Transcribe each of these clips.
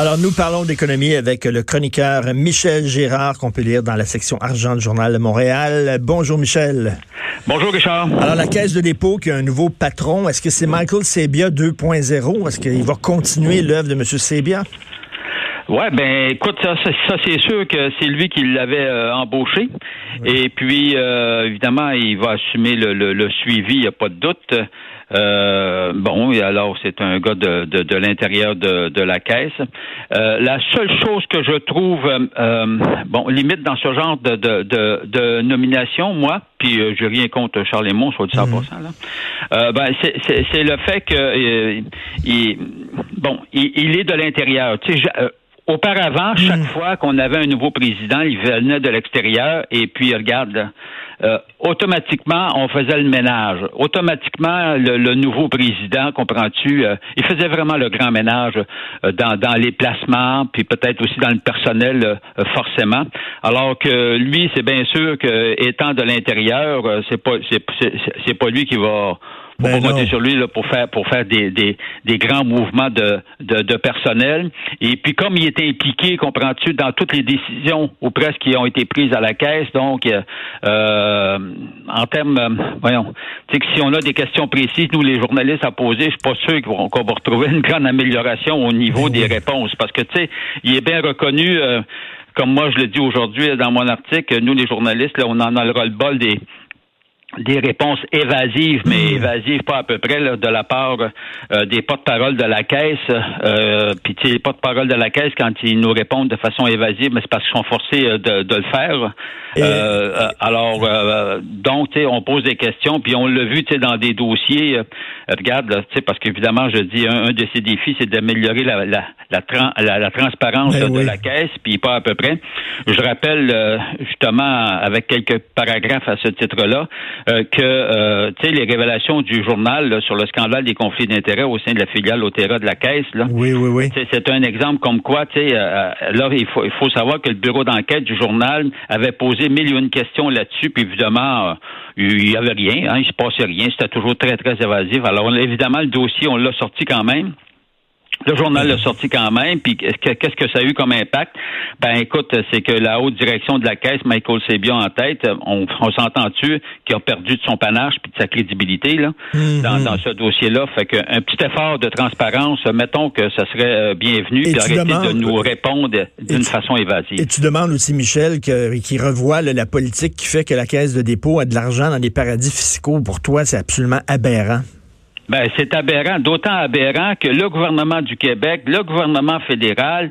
Alors, nous parlons d'économie avec le chroniqueur Michel Gérard, qu'on peut lire dans la section argent du Journal de Montréal. Bonjour, Michel. Bonjour, Richard. Alors, la Caisse de dépôt qui a un nouveau patron, est-ce que c'est Michael Sebia 2.0? Est-ce qu'il va continuer l'œuvre de M. Sebia? Ouais, ben écoute, ça, ça c'est sûr que c'est lui qui l'avait euh, embauché. Et puis, euh, évidemment, il va assumer le, le suivi, il n'y a pas de doute. Euh, bon, alors c'est un gars de, de, de l'intérieur de, de, la caisse. Euh, la seule chose que je trouve, euh, bon, limite dans ce genre de, de, de nomination, moi, puis euh, je rien contre Charles Lemont, soit 100%, mhm. là, ben, c'est le fait que, il, bon, il, est de l'intérieur. Tu sais, Auparavant, chaque mhm. fois qu'on avait un nouveau président, il venait de l'extérieur et puis regarde, euh, automatiquement, on faisait le ménage. Automatiquement, le, nouveau président, comprends-tu, euh, il faisait vraiment le grand ménage euh, dans, dans les placements, puis peut-être aussi dans le personnel, forcément. Alors que lui, c'est bien sûr que étant de l'intérieur, c'est pas c'est pas lui qui va on ben compter sur lui là, pour faire pour faire des, des, des grands mouvements de, de, de, personnel. Et puis comme il était impliqué, comprends-tu, dans toutes les décisions ou presque qui ont été prises à la caisse, donc euh, en termes, euh, voyons, tu sais que si on a des questions précises, nous les journalistes à poser, je suis pas sûr qu'on va retrouver une grande amélioration au niveau ben des réponses, parce que tu sais, il est bien reconnu. Euh, comme moi je le dis aujourd'hui dans mon article, nous les journalistes, là, on en a le ras-le-bol des, des réponses évasives, mais hmm. évasives pas à peu près de la part euh, des porte-parole de la caisse. Euh, Puis les porte-parole de la caisse, quand ils nous répondent de façon évasive, mais c'est parce qu'ils sont forcés euh, de, de le faire. Euh, alors, donc, on pose des questions, puis on l'a vu dans des dossiers. regarde, parce qu'évidemment, je dis, un, de ces défis, c'est d'améliorer la, la, la, la, transparence ben de la caisse, puis pas à peu près. Je rappelle justement, avec quelques paragraphes à ce titre-là, euh, que euh, tu sais les révélations du journal sur le scandale des conflits d'intérêts au sein de la filiale Otera de la Caisse là. Oui, oui, oui. C'est un exemple comme quoi, tu sais, euh, là il faut il faut savoir que le bureau d'enquête du journal avait posé mille et une questions là-dessus, puis évidemment il y avait rien, hein, il se passait rien, c'était toujours très très évasif. Alors évidemment le dossier on l'a sorti quand même. Le journal l'a sorti quand même, puis qu'est-ce que ça a eu comme impact? Ben écoute, c'est que la haute direction de la caisse, Michael Sebia en tête, on, s'entend-tu qu'il a perdu de son panache puis de sa crédibilité là, mm-hmm. dans, ce dossier-là? Fait qu'un petit effort de transparence, mettons que ça serait euh, bienvenu, d'arrêter de nous répondre d'une façon évasive. Et tu demandes aussi, Michel, qu'il revoie la politique qui fait que la caisse de dépôt a de l'argent dans des paradis fiscaux. Pour toi, c'est absolument aberrant. Ben, c'est aberrant, d'autant aberrant que le gouvernement du Québec, le gouvernement fédéral,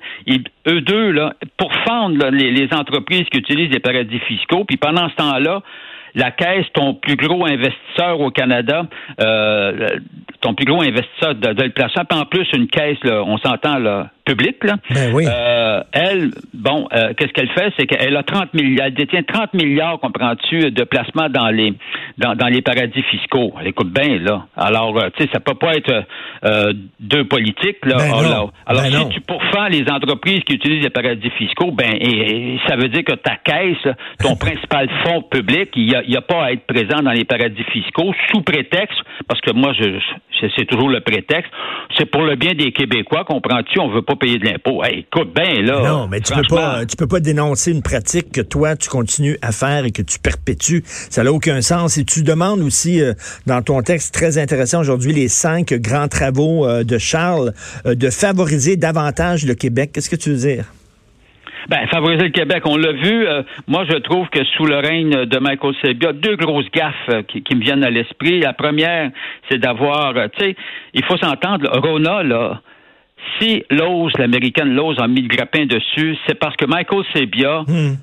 eux deux, là, pour fendre les, les, entreprises qui utilisent des paradis fiscaux, puis pendant ce temps-là, la Caisse, ton plus gros investisseur au Canada, euh, ton plus gros investisseur de, de le en plus une caisse, là, on s'entend là, publique, là. Ben oui. euh, elle, bon, euh, qu'est-ce qu'elle fait, c'est qu'elle a 30 milliards, elle détient 30 milliards, comprends-tu, de placements dans les dans, dans les paradis fiscaux. Écoute bien, là. Alors, euh, tu sais, ça peut pas être euh, deux politiques, là. Ben alors, alors ben si tu pourfends les entreprises qui utilisent les paradis fiscaux, ben, et, ça veut dire que ta caisse, ton principal fonds public, il n'y a, a, pas à être présent dans les paradis fiscaux sous prétexte, parce que moi, je, c'est toujours le prétexte, c'est pour le bien des Québécois, comprends-tu, on veut pas payer de l'impôt. écoute bien, là. Non, mais tu peux pas, tu peux pas dénoncer une pratique que toi, tu continues à faire et que tu perpétues. Ça n'a aucun sens. Et tu demandes aussi, euh, dans ton texte très intéressant aujourd'hui, les cinq grands travaux euh, de Charles, euh, de favoriser davantage le Québec. Qu'est-ce que tu veux dire? Ben, favoriser le Québec, on l'a vu. moi, je trouve que sous le règne de Michael Sebia, deux grosses gaffes qui, me viennent à l'esprit. La première, c'est d'avoir, tu sais, il faut s'entendre, Rona, là, si Lowe's, l'américaine Lowe's, a mis le grappin dessus, c'est parce que Michael Sebia, hmm.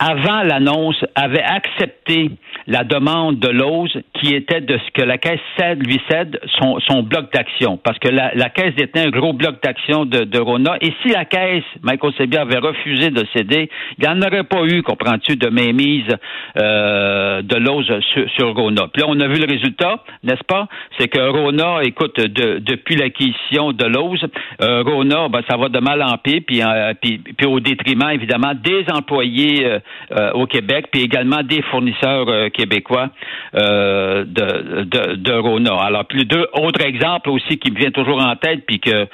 Avant l'annonce, avait accepté la demande de Lowe's qui était de ce que la caisse cède, lui cède son, son bloc d'action. Parce que la, la, caisse détenait un gros bloc d'action de, de, Rona. Et si la caisse, Michael Sebia, avait refusé de céder, il n'y en aurait pas eu, comprends-tu, de mainmise euh, de Lowe's sur, sur, Rona. Puis là, on a vu le résultat, n'est-ce pas? C'est que Rona, écoute, de, depuis l'acquisition de Lowe's, euh, Rona, ben, ça va de mal en pire, euh, puis, puis, au détriment, évidemment, des employés euh, euh, au Québec, puis également des fournisseurs québécois euh, de, de, de Rona. Alors, plus deux autres exemples aussi qui me viennent toujours en tête, puis que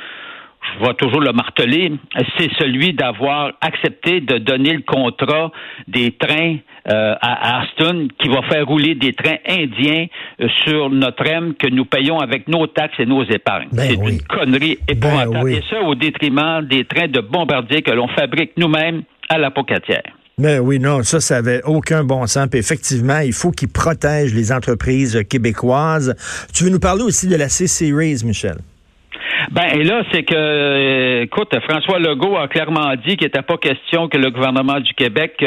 je vais toujours le marteler, c'est celui d'avoir accepté de donner le contrat des trains euh, à Aston qui va faire rouler des trains indiens euh, sur notre M que nous payons avec nos taxes et nos épargnes. Ben c'est oui. une connerie épouvantable. Ben oui. Et ça au détriment des trains de bombardier que l'on fabrique nous-mêmes à la Pocatière. Mais oui, non, ça, ça avait aucun bon sens. Puis effectivement, il faut qu'ils protègent les entreprises québécoises. Tu veux nous parler aussi de la C-Series, Michel? Ben, et là, c'est que, euh, écoute, François Legault a clairement dit qu'il n'était pas question que le gouvernement du Québec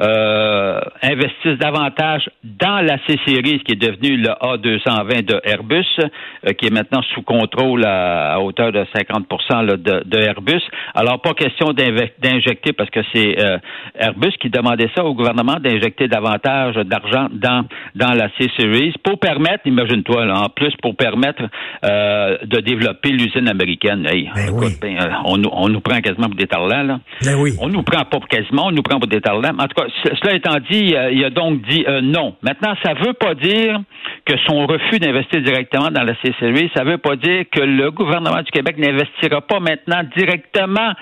euh, investisse davantage dans la C-Series, qui est devenue le A220 de Airbus, euh, qui est maintenant sous contrôle à, à hauteur de 50 là, de, de, Airbus. Alors, pas question d'injecter, parce que c'est euh, Airbus qui demandait ça au gouvernement, d'injecter davantage d'argent dans, dans la C-Series pour permettre, imagine-toi, en plus, pour permettre euh, de développer l'usine américaine. Hey, Ben écoute, oui. ben, euh, on, nous- on nous prend quasiment pour des tarlans, là. Ben oui. On nous prend pas quasiment, on nous prend pour des tarlans. En tout cas, ce- cela étant dit, il a donc dit euh, non. Maintenant, ça veut pas dire que son refus d'investir directement dans la CCRI, ça veut pas dire que le gouvernement du Québec n'investira pas maintenant directement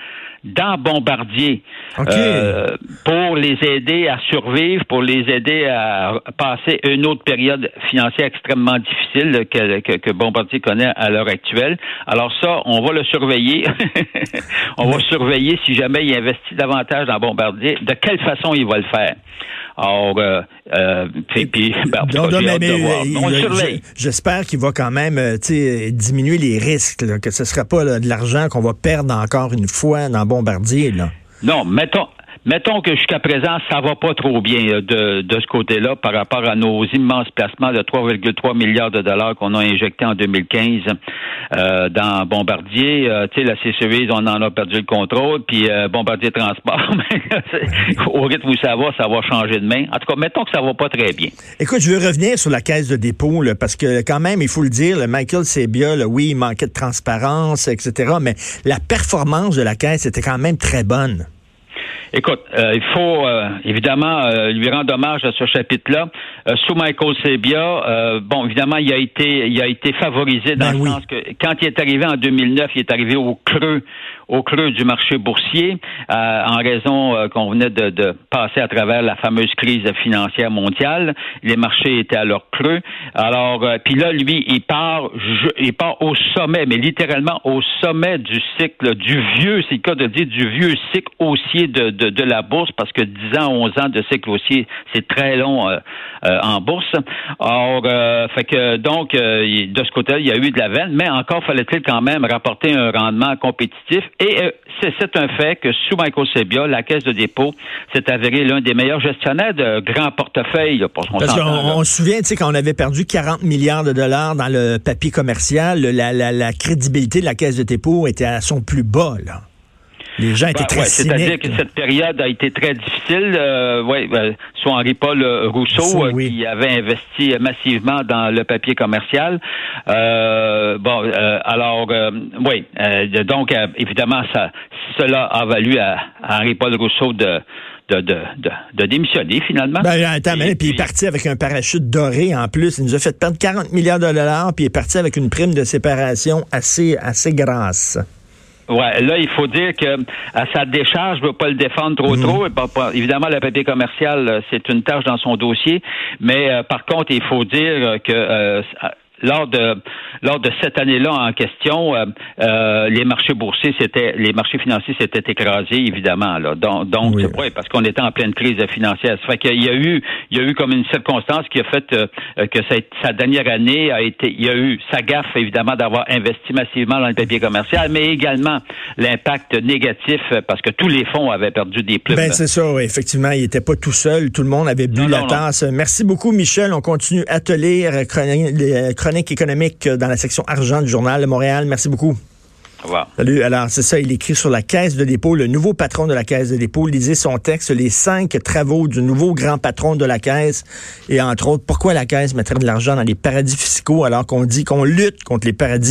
dans Bombardier euh, pour les aider à survivre, pour les aider à passer une autre période financière extrêmement difficile que, que, que Bombardier connaît à l'heure actuelle. Alors ça, on va le surveiller. on va surveiller si jamais il investit davantage dans Bombardier, de quelle façon il va le faire? Alors, euh, euh, puis, ben, Donc, mais- mais, euh. J'espère qu'il va quand même euh, diminuer les risques, là, que ce ne sera pas là, de l'argent qu'on va perdre encore une fois dans Bombardier. Là. Non, mettons, mettons que jusqu'à présent, ça va pas trop bien euh, de, de ce côté-là par rapport à nos immenses placements de 3,3 milliards de dollars qu'on a injectés en 2015 euh, dans Bombardier. Euh, tu sais, la CCV, on en a perdu le contrôle, puis euh, Bombardier Transport, au rythme où ça va, ça va changer de main. En tout cas, mettons que ça va pas très bien. Écoute, je veux revenir sur la caisse de dépôt, là, parce que quand même, il faut le dire, le Michael Sebia, oui, il manquait de transparence, etc., mais la performance de la caisse était quand même très bonne. Écoute, euh, il faut euh, évidemment euh, lui rendre hommage à ce chapitre-là. Euh, sous Michael Sebia, euh, bon, évidemment, il a été, il a été favorisé dans Ben le oui. sens que quand il est arrivé en 2009, il est arrivé au creux, au creux du marché boursier, euh, en raison euh, qu'on venait de, de passer à travers la fameuse crise financière mondiale. Les marchés étaient à leur creux. Alors, euh, puis là, lui, il part, je- il part au sommet, mais littéralement au sommet du cycle, du vieux, c'est le cas de dire, du vieux cycle haussier de, de, de la bourse, parce que 10 ans, 11 ans de cycle haussier, c'est très long euh, euh, en bourse. Or, euh, fait que donc, de ce côté-là, il y a eu de la veine, mais encore fallait-il quand même rapporter un rendement compétitif. Et euh, c'est un fait que sous Michael Sebia, la caisse de dépôt s'est avéré l'un des meilleurs gestionnaires de grands portefeuilles. là, qu'on Parce qu'on se souvient, tu sais, quand on avait perdu 40 milliards de dollars dans le papier commercial, la, la, la crédibilité de la caisse de dépôt était à son plus bas, là. Les gens étaient Ben, très ouais, C'est-à-dire que cette période a été très difficile. Euh, ouais, ben, soit Henri-Paul euh, Rousseau, Rousseau, euh, oui. qui avait investi massivement dans le papier commercial. Euh, bon, euh, alors, euh, oui, euh, donc, euh, évidemment, ça, cela a valu à, à Henri-Paul Rousseau de, de, de, de, de démissionner, finalement. Ben, attends, mais, Et puis il est parti avec un parachute doré en plus. Il nous a fait perdre 40 milliards de dollars, puis il est parti avec une prime de séparation assez, assez grasse. Ouais, là, il faut dire que à sa décharge, je ne veux pas le défendre trop trop. Et pas- pas- évidemment, le papier commercial, euh, c'est une tâche dans son dossier. Mais euh, par contre, il faut dire euh, que euh, lors de lors de cette année-là en question, euh, euh, les marchés boursiers, c'était les marchés financiers s'étaient écrasés, évidemment. Là. Donc, donc Oui. ouais, parce qu'on était en pleine crise financière. Ça fait qu'il y a eu il y a eu comme une circonstance qui a fait euh, que sa, sa dernière année a été il y a eu sa gaffe évidemment d'avoir investi massivement dans le papier commercial, mais également l'impact négatif euh, parce que tous les fonds avaient perdu des plumes. Ben, c'est ça, oui, effectivement. Il n'était pas tout seul. Tout le monde avait bu Non, la non, non. tasse. Merci beaucoup, Michel. On continue à te lire euh, euh, dans la section argent du Journal de Montréal. Merci beaucoup. Au revoir. Salut. Alors, c'est ça, il écrit sur la caisse de dépôt, le nouveau patron de la caisse de dépôt. Lisez son texte, les cinq travaux du nouveau grand patron de la caisse. Et entre autres, pourquoi la caisse mettrait de l'argent dans les paradis fiscaux alors qu'on dit qu'on lutte contre les paradis